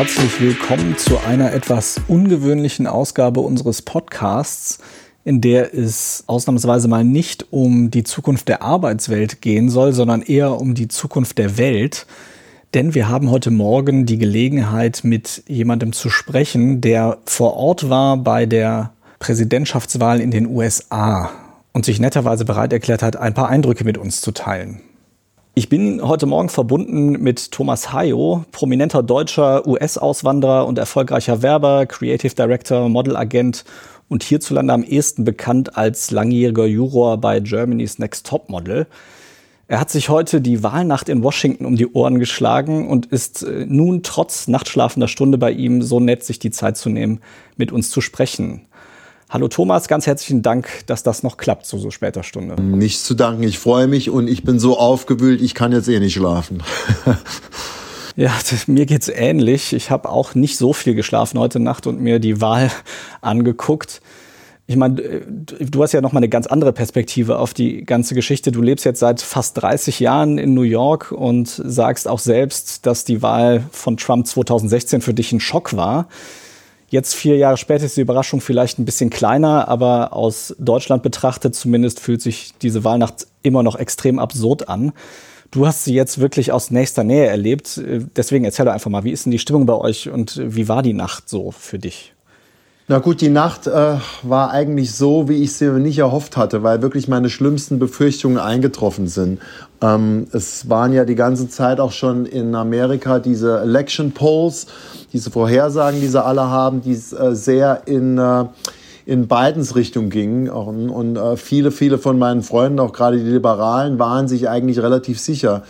herzlich willkommen zu einer etwas ungewöhnlichen Ausgabe unseres Podcasts, in der es ausnahmsweise mal nicht um die Zukunft der Arbeitswelt gehen soll, sondern eher um die Zukunft der Welt. Denn wir haben heute Morgen die Gelegenheit, mit jemandem zu sprechen, der vor Ort war bei der Präsidentschaftswahl in den USA und sich netterweise bereit erklärt hat, ein paar Eindrücke mit uns zu teilen. Ich bin heute Morgen verbunden mit Thomas Hayo, prominenter deutscher US-Auswanderer und erfolgreicher Werber, Creative Director, Modelagent und hierzulande am ehesten bekannt als langjähriger Juror bei Germany's Next Top Model. Er hat sich heute die Wahlnacht in Washington um die Ohren geschlagen und ist äh, nun trotz nachtschlafender Stunde bei ihm so nett, sich die Zeit zu nehmen, mit uns zu sprechen. Hallo Thomas, ganz herzlichen Dank, dass das noch klappt zu so später Stunde. Nichts zu danken, ich freue mich und ich bin so aufgewühlt, ich kann jetzt eh nicht schlafen. Ja, mir geht's ähnlich. Ich habe auch nicht so viel geschlafen heute Nacht und mir die Wahl angeguckt. Ich meine, du hast ja noch mal eine ganz andere Perspektive auf die ganze Geschichte. Du lebst jetzt seit fast 30 Jahren in New York und sagst auch selbst, dass die Wahl von Trump 2016 für dich ein Schock war. Jetzt vier Jahre später ist die Überraschung vielleicht ein bisschen kleiner, aber aus Deutschland betrachtet zumindest fühlt sich diese Wahlnacht immer noch extrem absurd an. Du hast sie jetzt wirklich aus nächster Nähe erlebt. Deswegen erzähl doch einfach mal, wie ist denn die Stimmung bei euch und wie war die Nacht so für dich? Na gut, die Nacht äh, war eigentlich so, wie ich sie nicht erhofft hatte, weil wirklich meine schlimmsten Befürchtungen eingetroffen sind. Ähm, es waren ja die ganze Zeit auch schon in Amerika diese Election Polls, diese Vorhersagen, die sie alle haben, die äh, sehr in äh, in Bidens Richtung gingen. Und, und äh, viele, viele von meinen Freunden, auch gerade die Liberalen, waren sich eigentlich relativ sicher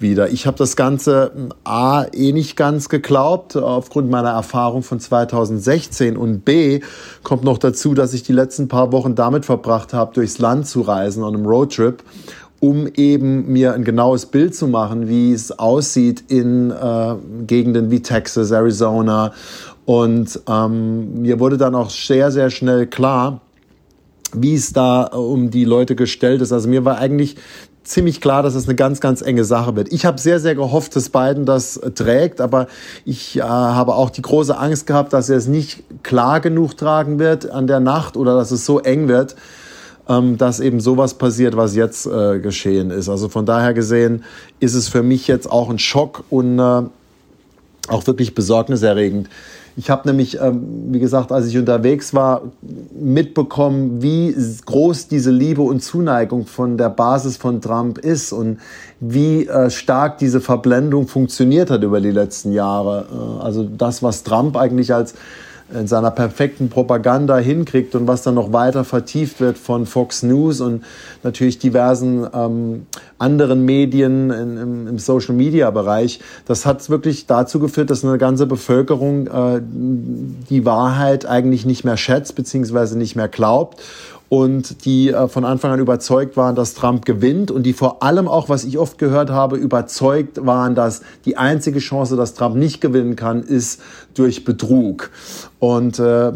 wieder. Ich habe das Ganze hm, A eh nicht ganz geglaubt, aufgrund meiner Erfahrung von 2016 und B kommt noch dazu, dass ich die letzten paar Wochen damit verbracht habe, durchs Land zu reisen on einem Roadtrip um eben mir ein genaues Bild zu machen, wie es aussieht in äh, Gegenden wie Texas, Arizona. Und ähm, mir wurde dann auch sehr, sehr schnell klar, wie es da um die Leute gestellt ist. Also mir war eigentlich ziemlich klar, dass es eine ganz, ganz enge Sache wird. Ich habe sehr, sehr gehofft, dass Biden das trägt, aber ich äh, habe auch die große Angst gehabt, dass er es nicht klar genug tragen wird an der Nacht oder dass es so eng wird, ähm, dass eben sowas passiert, was jetzt äh, geschehen ist. Also von daher gesehen ist es für mich jetzt auch ein Schock und äh, auch wirklich besorgniserregend. Ich habe nämlich, ähm, wie gesagt, als ich unterwegs war, mitbekommen, wie groß diese Liebe und Zuneigung von der Basis von Trump ist und wie äh, stark diese Verblendung funktioniert hat über die letzten Jahre. Äh, also das, was Trump eigentlich als in seiner perfekten Propaganda hinkriegt und was dann noch weiter vertieft wird von Fox News und natürlich diversen ähm, anderen Medien in, im, im Social-Media-Bereich. Das hat wirklich dazu geführt, dass eine ganze Bevölkerung äh, die Wahrheit eigentlich nicht mehr schätzt beziehungsweise nicht mehr glaubt und die äh, von Anfang an überzeugt waren, dass Trump gewinnt und die vor allem auch, was ich oft gehört habe, überzeugt waren, dass die einzige Chance, dass Trump nicht gewinnen kann, ist durch Betrug. Und äh,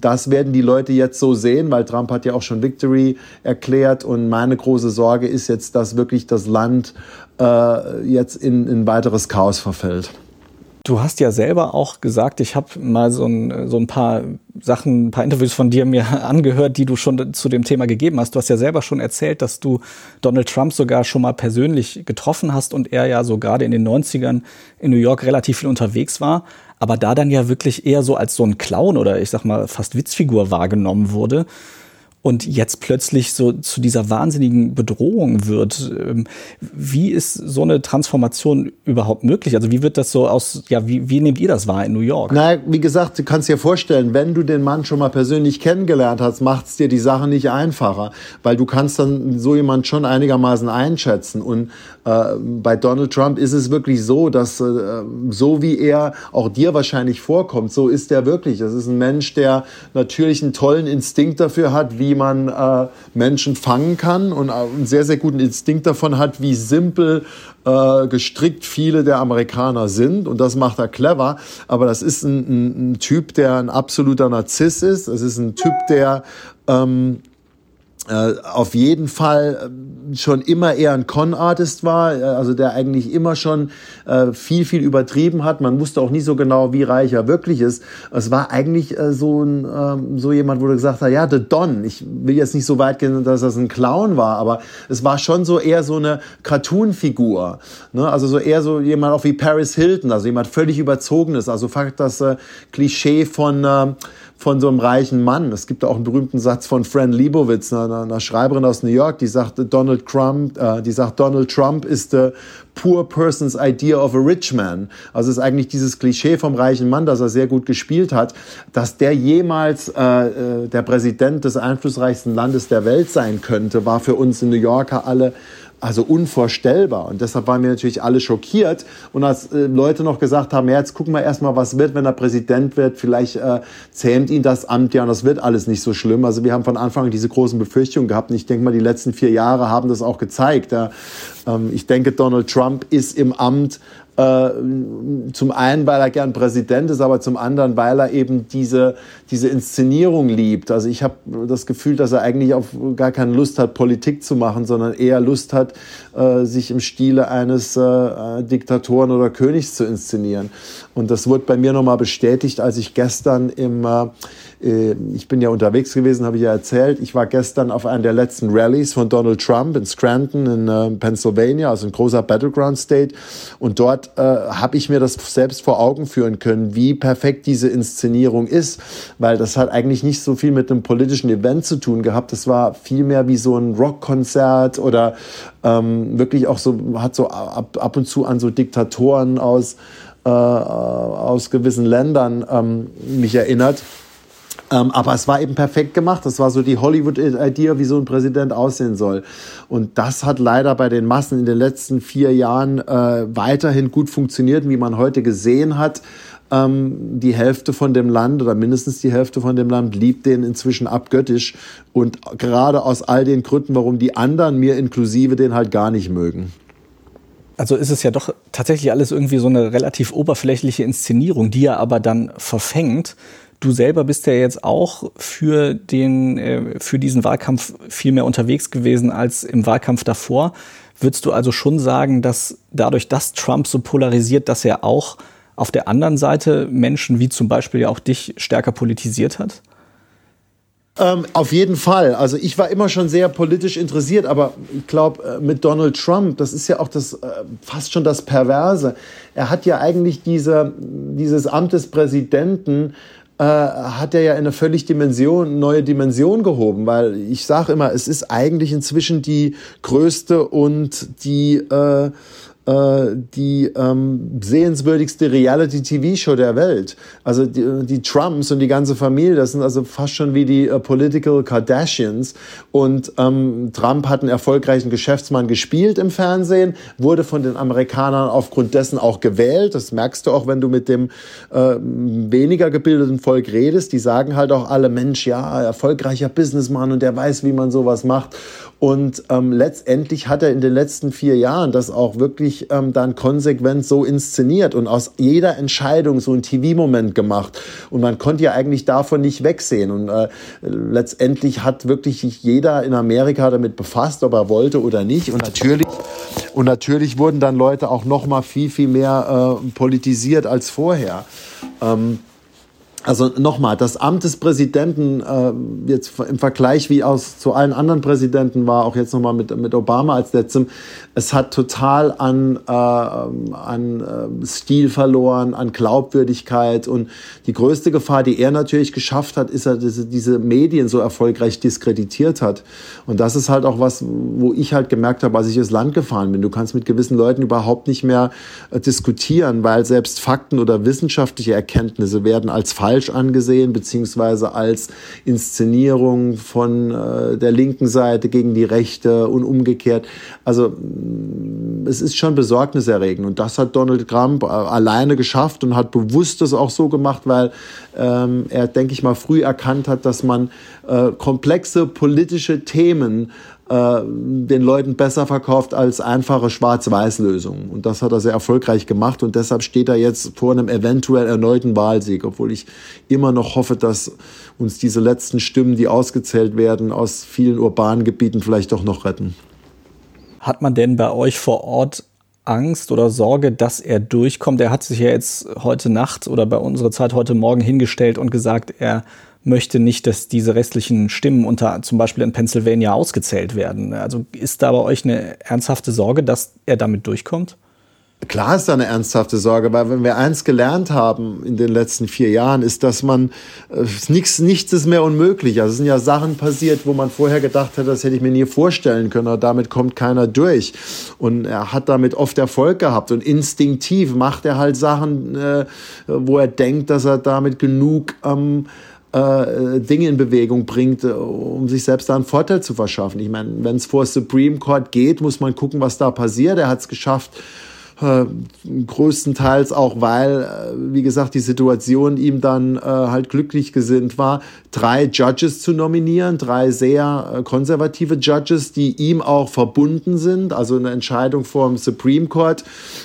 das werden die Leute jetzt so sehen, weil Trump hat ja auch schon Victory erklärt und meine große Sorge ist jetzt, dass wirklich das Land äh, jetzt in, in weiteres Chaos verfällt. Du hast ja selber auch gesagt, ich habe mal so ein, so ein paar Sachen, ein paar Interviews von dir mir angehört, die du schon zu dem Thema gegeben hast. Du hast ja selber schon erzählt, dass du Donald Trump sogar schon mal persönlich getroffen hast und er ja so gerade in den 90ern in New York relativ viel unterwegs war, aber da dann ja wirklich eher so als so ein Clown oder ich sag mal fast Witzfigur wahrgenommen wurde und jetzt plötzlich so zu dieser wahnsinnigen Bedrohung wird. Ähm, wie ist so eine Transformation überhaupt möglich? Also wie wird das so aus, ja, wie, wie nehmt ihr das wahr in New York? Na, wie gesagt, du kannst dir vorstellen, wenn du den Mann schon mal persönlich kennengelernt hast, macht es dir die Sache nicht einfacher, weil du kannst dann so jemand schon einigermaßen einschätzen. Und bei Donald Trump ist es wirklich so, dass äh, so wie er auch dir wahrscheinlich vorkommt, so ist er wirklich. Das ist ein Mensch, der natürlich einen tollen Instinkt dafür hat, wie man äh, Menschen fangen kann und einen sehr, sehr guten Instinkt davon hat, wie simpel äh, gestrickt viele der Amerikaner sind. Und das macht er clever. Aber das ist ein, ein, ein Typ, der ein absoluter Narziss ist. Es ist ein Typ, der... Ähm, äh, auf jeden Fall äh, schon immer eher ein Con-Artist war, äh, also der eigentlich immer schon äh, viel, viel übertrieben hat. Man wusste auch nie so genau, wie reich er wirklich ist. Es war eigentlich äh, so, ein, äh, so jemand, wo du gesagt hast, ja, The Don. Ich will jetzt nicht so weit gehen, dass das ein Clown war, aber es war schon so eher so eine Cartoon-Figur. Ne? Also so eher so jemand auch wie Paris Hilton, also jemand völlig überzogenes. Also fakt das äh, Klischee von... Von so einem reichen Mann. Es gibt auch einen berühmten Satz von Fran Lebowitz, einer, einer Schreiberin aus New York, die sagt, Donald Trump, äh, die sagt, Donald Trump ist the poor person's idea of a rich man. Also es ist eigentlich dieses Klischee vom reichen Mann, das er sehr gut gespielt hat, dass der jemals äh, äh der Präsident des einflussreichsten Landes der Welt sein könnte, war für uns in New Yorker alle also unvorstellbar. Und deshalb waren wir natürlich alle schockiert. Und als äh, Leute noch gesagt haben, ja, jetzt gucken wir erstmal, was wird, wenn er Präsident wird, vielleicht äh, zähmt ihn das Amt ja und das wird alles nicht so schlimm. Also wir haben von Anfang an diese großen Befürchtungen gehabt. Und ich denke mal, die letzten vier Jahre haben das auch gezeigt. Ja. Ähm, ich denke, Donald Trump ist im Amt zum einen, weil er gern Präsident ist, aber zum anderen, weil er eben diese, diese Inszenierung liebt. Also ich habe das Gefühl, dass er eigentlich auf gar keine Lust hat, Politik zu machen, sondern eher Lust hat, äh, sich im Stile eines äh, Diktatoren oder Königs zu inszenieren. Und das wurde bei mir nochmal bestätigt, als ich gestern im äh, äh, ich bin ja unterwegs gewesen, habe ich ja erzählt. Ich war gestern auf einer der letzten Rallyes von Donald Trump in Scranton in äh, Pennsylvania, also ein großer Battleground State. Und dort äh, habe ich mir das selbst vor Augen führen können, wie perfekt diese Inszenierung ist, weil das hat eigentlich nicht so viel mit einem politischen Event zu tun gehabt. Das war vielmehr wie so ein Rockkonzert oder ähm, wirklich auch so, hat so ab, ab und zu an so Diktatoren aus, äh, aus gewissen Ländern ähm, mich erinnert. Ähm, aber es war eben perfekt gemacht. Das war so die Hollywood-Idee, wie so ein Präsident aussehen soll. Und das hat leider bei den Massen in den letzten vier Jahren äh, weiterhin gut funktioniert, wie man heute gesehen hat. Ähm, die Hälfte von dem Land oder mindestens die Hälfte von dem Land liebt den inzwischen abgöttisch. Und gerade aus all den Gründen, warum die anderen, mir inklusive, den halt gar nicht mögen. Also ist es ja doch tatsächlich alles irgendwie so eine relativ oberflächliche Inszenierung, die er aber dann verfängt Du selber bist ja jetzt auch für den, äh, für diesen Wahlkampf viel mehr unterwegs gewesen als im Wahlkampf davor. Würdest du also schon sagen, dass dadurch, dass Trump so polarisiert, dass er auch auf der anderen Seite Menschen wie zum Beispiel ja auch dich stärker politisiert hat? Ähm, auf jeden Fall. Also ich war immer schon sehr politisch interessiert, aber ich glaube, äh, mit Donald Trump, das ist ja auch das äh, fast schon das Perverse. Er hat ja eigentlich diese, dieses Amt des Präsidenten äh, hat er ja in eine völlig Dimension, neue Dimension gehoben, weil ich sage immer, es ist eigentlich inzwischen die größte und die äh, die ähm, sehenswürdigste Reality-TV-Show der Welt. Also die, die, Trumps und die ganze Familie, das sind also fast schon wie die äh, Political Kardashians. Und ähm, Trump hat einen erfolgreichen Geschäftsmann gespielt im Fernsehen, wurde von den Amerikanern aufgrund dessen auch gewählt. Das merkst du auch, wenn du mit dem äh, weniger gebildeten Volk redest. Die sagen halt auch alle, Mensch, ja, erfolgreicher Businessman und der weiß, wie man sowas macht. Und ähm, letztendlich hat er in den letzten vier Jahren das auch wirklich ähm, dann konsequent so inszeniert und aus jeder Entscheidung so ein TV-Moment gemacht. Und man konnte ja eigentlich davon nicht wegsehen. Und äh, letztendlich hat wirklich jeder in Amerika damit befasst, ob er wollte oder nicht. Und natürlich, und natürlich wurden dann Leute auch noch mal viel, viel mehr äh, politisiert als vorher. Ähm, also nochmal, das Amt des Präsidenten äh, jetzt im Vergleich wie aus zu allen anderen Präsidenten war, auch jetzt nochmal mit, mit Obama als letztem, es hat total an, äh, an äh, Stil verloren, an Glaubwürdigkeit und die größte Gefahr, die er natürlich geschafft hat, ist, dass er diese Medien so erfolgreich diskreditiert hat. Und das ist halt auch was, wo ich halt gemerkt habe, als ich ins Land gefahren bin. Du kannst mit gewissen Leuten überhaupt nicht mehr äh, diskutieren, weil selbst Fakten oder wissenschaftliche Erkenntnisse werden als falsch falsch angesehen, beziehungsweise als Inszenierung von äh, der linken Seite gegen die rechte und umgekehrt. Also mm, es ist schon besorgniserregend und das hat Donald Trump äh, alleine geschafft und hat bewusst das auch so gemacht, weil ähm, er, denke ich mal, früh erkannt hat, dass man äh, komplexe politische Themen äh, den Leuten besser verkauft als einfache Schwarz-Weiß-Lösungen. Und das hat er sehr erfolgreich gemacht und deshalb steht er jetzt vor einem eventuell erneuten Wahlsieg, obwohl ich immer noch hoffe, dass uns diese letzten Stimmen, die ausgezählt werden, aus vielen urbanen Gebieten vielleicht doch noch retten. Hat man denn bei euch vor Ort Angst oder Sorge, dass er durchkommt? Er hat sich ja jetzt heute Nacht oder bei unserer Zeit heute Morgen hingestellt und gesagt, er möchte nicht, dass diese restlichen Stimmen unter zum Beispiel in Pennsylvania ausgezählt werden. Also ist da bei euch eine ernsthafte Sorge, dass er damit durchkommt? Klar ist da eine ernsthafte Sorge, weil wenn wir eins gelernt haben in den letzten vier Jahren, ist, dass man äh, nichts, nichts ist mehr unmöglich. Also es sind ja Sachen passiert, wo man vorher gedacht hätte, das hätte ich mir nie vorstellen können, aber damit kommt keiner durch. Und er hat damit oft Erfolg gehabt und instinktiv macht er halt Sachen, äh, wo er denkt, dass er damit genug ähm, äh, Dinge in Bewegung bringt, äh, um sich selbst da einen Vorteil zu verschaffen. Ich meine, wenn es vor Supreme Court geht, muss man gucken, was da passiert. Er hat es geschafft, äh, größtenteils auch, weil, äh, wie gesagt, die Situation ihm dann äh, halt glücklich gesinnt war, drei Judges zu nominieren, drei sehr äh, konservative Judges, die ihm auch verbunden sind. Also eine Entscheidung vom Supreme Court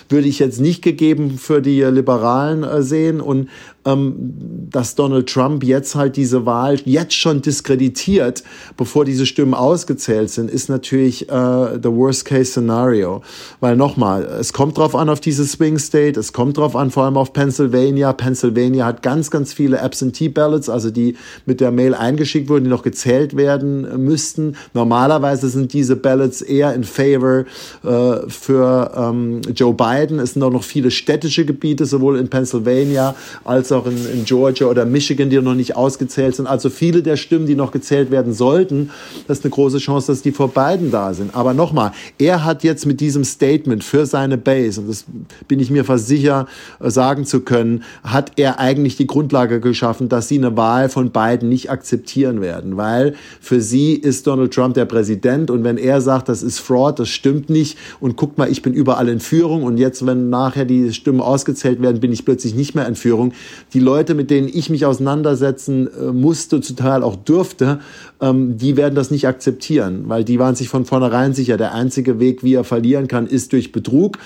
würde ich jetzt nicht gegeben für die Liberalen äh, sehen. Und ähm, dass Donald Trump jetzt halt diese Wahl jetzt schon diskreditiert, bevor diese Stimmen ausgezählt sind, ist natürlich äh, the worst case scenario. Weil nochmal, es kommt drauf an auf diese Swing State, es kommt drauf an vor allem auf Pennsylvania. Pennsylvania hat ganz, ganz viele Absentee Ballots, also die mit der Mail eingeschickt wurden, die noch gezählt werden müssten. Normalerweise sind diese Ballots eher in favor äh, für ähm, Joe Biden. Es sind auch noch viele städtische Gebiete, sowohl in Pennsylvania als auch in, in Georgia oder Michigan, die noch nicht ausgezählt sind. Also viele der Stimmen, die noch gezählt werden sollten, das ist eine große Chance, dass die vor beiden da sind. Aber nochmal, er hat jetzt mit diesem Statement für seine Base, und das bin ich mir fast sicher äh, sagen zu können, hat er eigentlich die Grundlage geschaffen, dass sie eine Wahl von beiden nicht akzeptieren werden. Weil für sie ist Donald Trump der Präsident und wenn er sagt, das ist Fraud, das stimmt nicht und guck mal, ich bin überall in Führung und jetzt, wenn nachher die Stimmen ausgezählt werden, bin ich plötzlich nicht mehr in Führung, die Leute, mit denen ich mich auseinandersetzen äh, musste, zum Teil auch durfte, ähm, die werden das nicht akzeptieren, weil die waren sich von vornherein sicher, der einzige Weg, wie er verlieren kann, ist durch Betrug.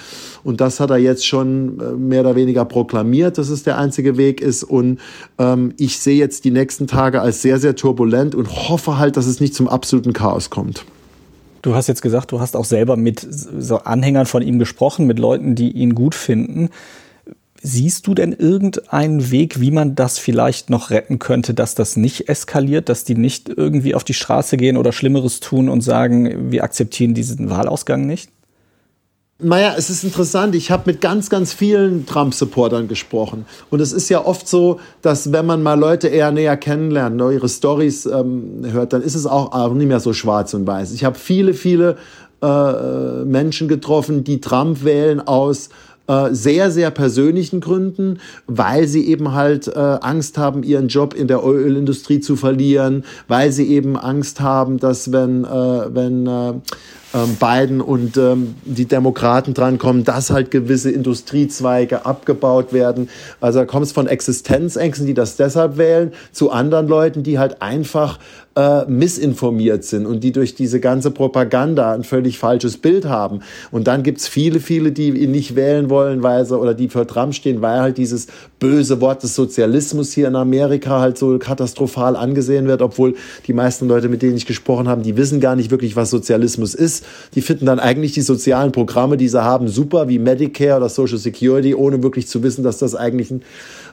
Und das hat er jetzt schon äh, mehr oder weniger proklamiert, dass es der einzige Weg ist. Und ähm, ich sehe jetzt die nächsten Tage als sehr, sehr turbulent und hoffe halt, dass es nicht zum absoluten Chaos kommt. Du hast jetzt gesagt, du hast auch selber mit Anhängern von ihm gesprochen, mit Leuten, die ihn gut finden. Siehst du denn irgendeinen Weg, wie man das vielleicht noch retten könnte, dass das nicht eskaliert, dass die nicht irgendwie auf die Straße gehen oder Schlimmeres tun und sagen, wir akzeptieren diesen Wahlausgang nicht? Naja, es ist interessant. Ich habe mit ganz, ganz vielen Trump-Supportern gesprochen. Und es ist ja oft so, dass wenn man mal Leute eher näher kennenlernt, ne, ihre Stories ähm, hört, dann ist es auch, auch nicht mehr so schwarz und weiß. Ich habe viele, viele äh, Menschen getroffen, die Trump wählen aus äh, sehr, sehr persönlichen Gründen, weil sie eben halt äh, Angst haben, ihren Job in der Ölindustrie zu verlieren, weil sie eben Angst haben, dass wenn, äh, wenn äh, ähm, Biden und ähm, die Demokraten drankommen, dass halt gewisse Industriezweige abgebaut werden. Also da kommt es von Existenzängsten, die das deshalb wählen, zu anderen Leuten, die halt einfach äh, missinformiert sind und die durch diese ganze Propaganda ein völlig falsches Bild haben. Und dann gibt's viele, viele, die ihn nicht wählen wollen, weil sie oder die für Trump stehen, weil halt dieses böse Wort des Sozialismus hier in Amerika halt so katastrophal angesehen wird, obwohl die meisten Leute, mit denen ich gesprochen habe, die wissen gar nicht wirklich, was Sozialismus ist. Die finden dann eigentlich die sozialen Programme, die sie haben, super, wie Medicare oder Social Security, ohne wirklich zu wissen, dass das eigentlich ein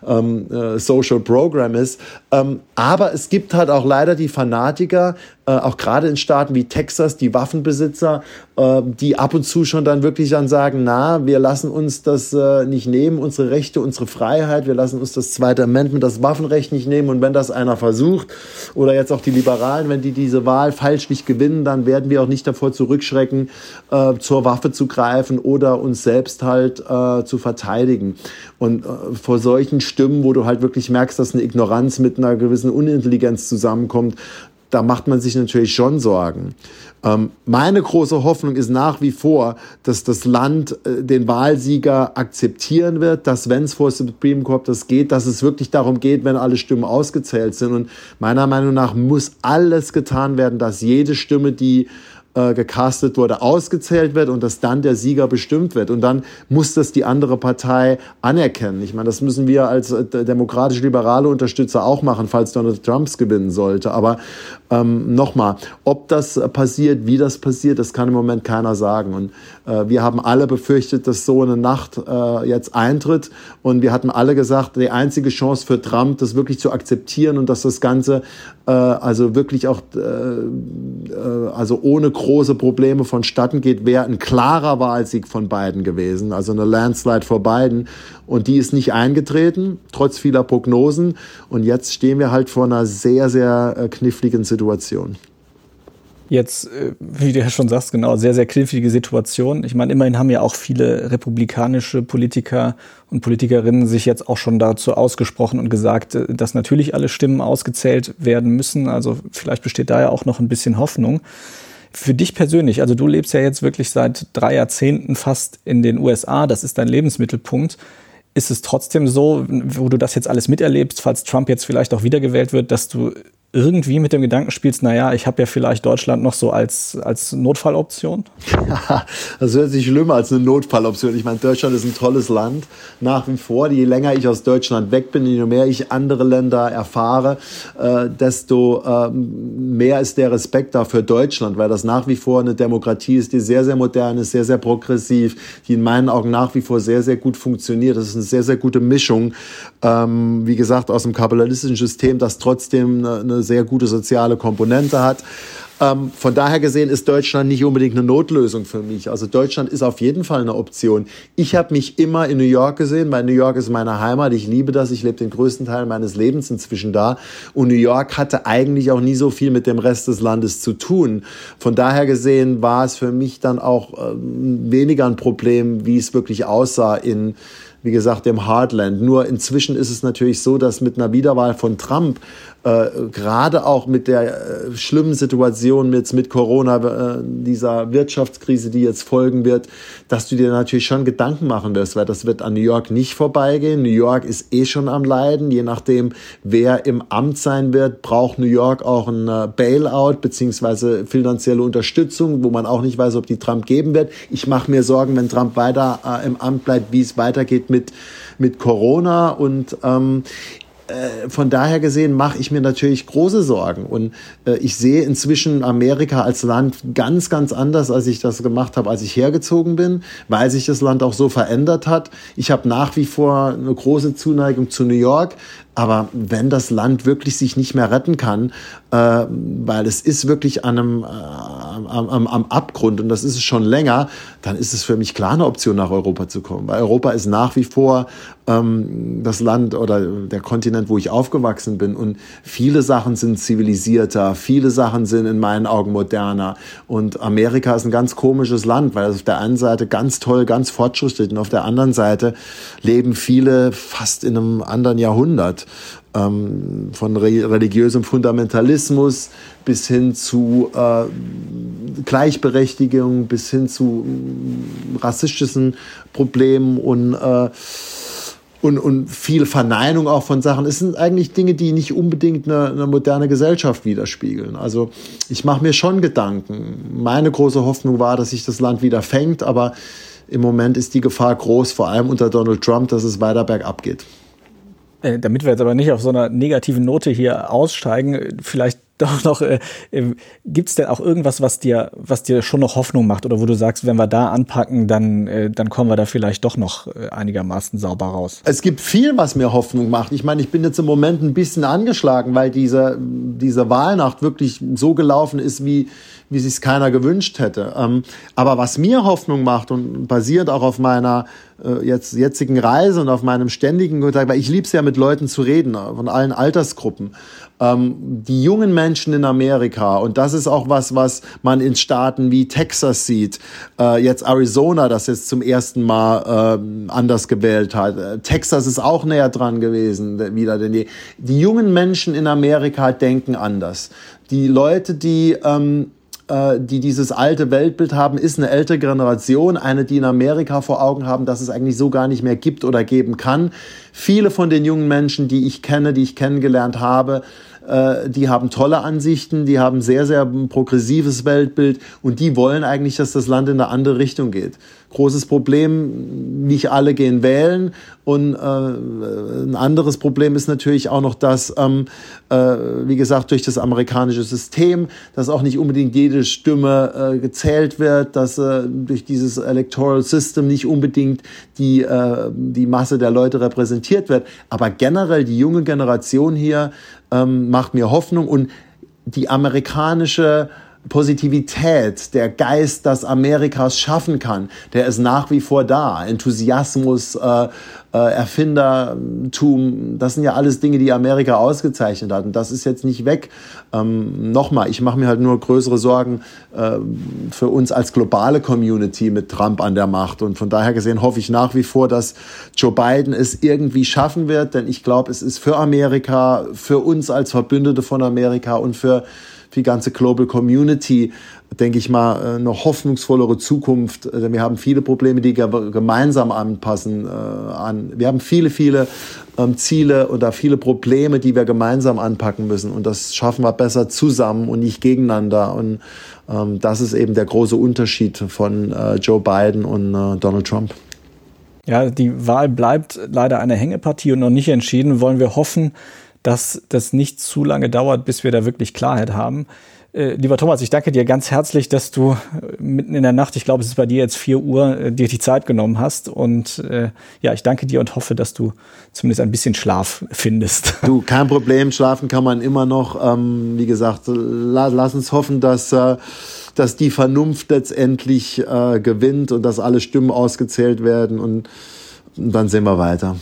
ähm, äh, Social Program ist. Ähm, aber es gibt halt auch leider die Fanatiker, äh, auch gerade in Staaten wie Texas, die Waffenbesitzer, äh, die ab und zu schon dann wirklich dann sagen, na, wir lassen uns das äh, nicht nehmen, unsere Rechte, unsere Freiheit, wir lassen uns das Zweite Amendment, das Waffenrecht nicht nehmen und wenn das einer versucht oder jetzt auch die Liberalen, wenn die diese Wahl falsch nicht gewinnen, dann werden wir auch nicht davor zurückschrecken, äh, zur Waffe zu greifen oder uns selbst halt zu verteidigen. Und vor solchen Stimmen, wo du halt wirklich merkst, dass eine Ignoranz mit einer gewissen Unintelligenz zusammenkommt, da macht man sich natürlich schon Sorgen. Ähm, meine große Hoffnung ist nach wie vor, dass das Land äh, den Wahlsieger akzeptieren wird, dass wenn es vor Supreme Court das geht, dass es wirklich darum geht, wenn alle Stimmen ausgezählt sind. Und meiner Meinung nach muss alles getan werden, dass jede Stimme, die äh, gecastet wurde, ausgezählt wird und dass dann der Sieger bestimmt wird. Und dann muss das die andere Partei anerkennen. Ich meine, das müssen wir als äh, demokratisch-liberale Unterstützer auch machen, falls Donald Trumps gewinnen sollte. Aber ähm, nochmal, ob das passiert, wie das passiert, das kann im Moment keiner sagen. Und äh, wir haben alle befürchtet, dass so eine Nacht äh, jetzt eintritt. Und wir hatten alle gesagt, die einzige Chance für Trump, das wirklich zu akzeptieren und dass das Ganze also wirklich auch äh, äh, also ohne große Probleme vonstatten geht, wäre ein klarer Wahlsieg von beiden gewesen, also eine Landslide vor beiden. Und die ist nicht eingetreten, trotz vieler Prognosen. Und jetzt stehen wir halt vor einer sehr, sehr äh, kniffligen Situation jetzt, äh, wie du ja schon sagst, genau, sehr, sehr knifflige Situation. Ich meine, immerhin haben ja auch viele republikanische Politiker und Politikerinnen sich jetzt auch schon dazu ausgesprochen und gesagt, äh, dass natürlich alle Stimmen ausgezählt werden müssen. Also vielleicht besteht da ja auch noch ein bisschen Hoffnung. Für dich persönlich, also du lebst ja jetzt wirklich seit drei Jahrzehnten fast in den USA, das ist dein Lebensmittelpunkt. Ist es trotzdem so, wo du das jetzt alles miterlebst, falls Trump jetzt vielleicht auch wiedergewählt wird, dass du irgendwie mit dem Gedanken spielst, naja, ich habe ja vielleicht Deutschland noch so als, als Notfalloption? das hört sich schlimmer als eine Notfalloption. Ich meine, Deutschland ist ein tolles Land nach wie vor. Je länger ich aus Deutschland weg bin, je mehr ich andere Länder erfahre, äh, desto äh, mehr ist der Respekt da für Deutschland, weil das nach wie vor eine Demokratie ist, die sehr, sehr modern ist, sehr, sehr progressiv, die in meinen Augen nach wie vor sehr, sehr gut funktioniert. Das ist eine sehr, sehr gute Mischung, ähm, wie gesagt, aus dem kapitalistischen System, das trotzdem eine, eine sehr gute soziale Komponente hat. Ähm, von daher gesehen ist Deutschland nicht unbedingt eine Notlösung für mich. Also Deutschland ist auf jeden Fall eine Option. Ich habe mich immer in New York gesehen, weil New York ist meine Heimat. Ich liebe das. Ich lebe den größten Teil meines Lebens inzwischen da. Und New York hatte eigentlich auch nie so viel mit dem Rest des Landes zu tun. Von daher gesehen war es für mich dann auch ähm, weniger ein Problem, wie es wirklich aussah in wie gesagt, dem Heartland. Nur inzwischen ist es natürlich so, dass mit einer Wiederwahl von Trump äh, gerade auch mit der äh, schlimmen Situation jetzt mit Corona, äh, dieser Wirtschaftskrise, die jetzt folgen wird, dass du dir natürlich schon Gedanken machen wirst, weil das wird an New York nicht vorbeigehen. New York ist eh schon am Leiden. Je nachdem, wer im Amt sein wird, braucht New York auch ein äh, Bailout beziehungsweise finanzielle Unterstützung, wo man auch nicht weiß, ob die Trump geben wird. Ich mache mir Sorgen, wenn Trump weiter äh, im Amt bleibt, wie es weitergeht mit mit Corona und ähm, äh, von daher gesehen mache ich mir natürlich große Sorgen. Und äh, ich sehe inzwischen Amerika als Land ganz, ganz anders, als ich das gemacht habe, als ich hergezogen bin, weil sich das Land auch so verändert hat. Ich habe nach wie vor eine große Zuneigung zu New York. Aber wenn das Land wirklich sich nicht mehr retten kann, äh, weil es ist wirklich an einem, äh, am, am, am Abgrund und das ist es schon länger, dann ist es für mich klar eine Option, nach Europa zu kommen. Weil Europa ist nach wie vor ähm, das Land oder der Kontinent, wo ich aufgewachsen bin. Und viele Sachen sind zivilisierter, viele Sachen sind in meinen Augen moderner. Und Amerika ist ein ganz komisches Land, weil es auf der einen Seite ganz toll, ganz fortschrittlich und auf der anderen Seite leben viele fast in einem anderen Jahrhundert ähm, von re religiösem Fundamentalismus bis hin zu äh, Gleichberechtigung, bis hin zu äh, rassistischen Problemen und äh, und, und viel Verneinung auch von Sachen. Es sind eigentlich Dinge, die nicht unbedingt eine, eine moderne Gesellschaft widerspiegeln. Also ich mache mir schon Gedanken. Meine große Hoffnung war, dass sich das Land wieder fängt, aber im Moment ist die Gefahr groß, vor allem unter Donald Trump, dass es weiter bergab geht. Äh, damit wir jetzt aber nicht auf so einer negativen Note hier aussteigen, vielleicht doch noch, äh, äh gibt es denn auch irgendwas, was dir, was dir schon noch Hoffnung macht oder wo du sagst, wenn wir da anpacken, dann, äh, dann kommen wir da vielleicht doch noch äh, einigermaßen sauber raus? Es gibt viel, was mir Hoffnung macht. Ich meine, ich bin jetzt im Moment ein bisschen angeschlagen, weil diese, diese Wahlnacht wirklich so gelaufen ist, wie, wie sich keiner gewünscht hätte. Ähm, aber was mir Hoffnung macht und basierend auch auf meiner äh, jetzt, jetzigen Reise und auf meinem ständigen Kontakt, weil ich liebe es ja mit Leuten zu reden, von allen Altersgruppen. Ähm, die jungen Menschen in Amerika, und das ist auch was, was man in Staaten wie Texas sieht, äh, jetzt Arizona, das jetzt zum ersten Mal äh, anders gewählt hat. Äh, Texas ist auch näher dran gewesen wieder, denn die, die jungen Menschen in Amerika denken anders. Die Leute, die ähm, äh, die dieses alte Weltbild haben, ist eine ältere Generation, eine, die in Amerika vor Augen haben, dass es eigentlich so gar nicht mehr gibt oder geben kann. Viele von den jungen Menschen, die ich kenne, die ich kennengelernt habe, äh, die haben tolle Ansichten, die haben sehr, sehr progressives Weltbild und die wollen eigentlich, dass das Land in eine andere Richtung geht. Großes Problem, nicht alle gehen wählen und äh, ein anderes Problem ist natürlich auch noch, dass, ähm, äh, wie gesagt, durch das amerikanische System, dass auch nicht unbedingt jede Stimme äh, gezählt wird, dass äh, durch dieses Electoral System nicht unbedingt die, äh, die Masse der Leute repräsentiert wird. Aber generell die junge Generation hier ähm, macht mir Hoffnung. Und die amerikanische Positivität, der Geist, das Amerikas schaffen kann, der ist nach wie vor da. Enthusiasmus, äh, äh, Erfindertum, das sind ja alles Dinge, die Amerika ausgezeichnet hat. Und das ist jetzt nicht weg. Ähm, Nochmal, ich mache mir halt nur größere Sorgen äh, für uns als globale Community mit Trump an der Macht. Und von daher gesehen hoffe ich nach wie vor, dass Joe Biden es irgendwie schaffen wird. Denn ich glaube, es ist für Amerika, für uns als Verbündete von Amerika und für für die ganze Global Community, denke ich mal, eine hoffnungsvollere Zukunft. Wir haben viele Probleme, die gemeinsam anpassen äh, an. Wir haben viele, viele ähm, Ziele oder viele Probleme, die wir gemeinsam anpacken müssen. Und das schaffen wir besser zusammen und nicht gegeneinander. Und ähm, das ist eben der große Unterschied von äh, Joe Biden und äh, Donald Trump. Ja, die Wahl bleibt leider eine Hängepartie und noch nicht entschieden. Wollen wir hoffen, dass das nicht zu lange dauert, bis wir da wirklich Klarheit haben. Äh, lieber Thomas, ich danke dir ganz herzlich, dass du äh, mitten in der Nacht, ich glaube, es ist bei dir jetzt vier Uhr, äh, dir die Zeit genommen hast. Und äh, ja, ich danke dir und hoffe, dass du zumindest ein bisschen Schlaf findest. Du, kein Problem, schlafen kann man immer noch. Ähm, wie gesagt, la lass uns hoffen, dass, äh, dass die Vernunft letztendlich äh, gewinnt und dass alle Stimmen ausgezählt werden. Und, und dann sehen wir weiter.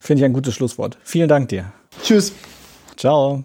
Finde ich ein gutes Schlusswort. Vielen Dank dir. Tschüss. Ciao.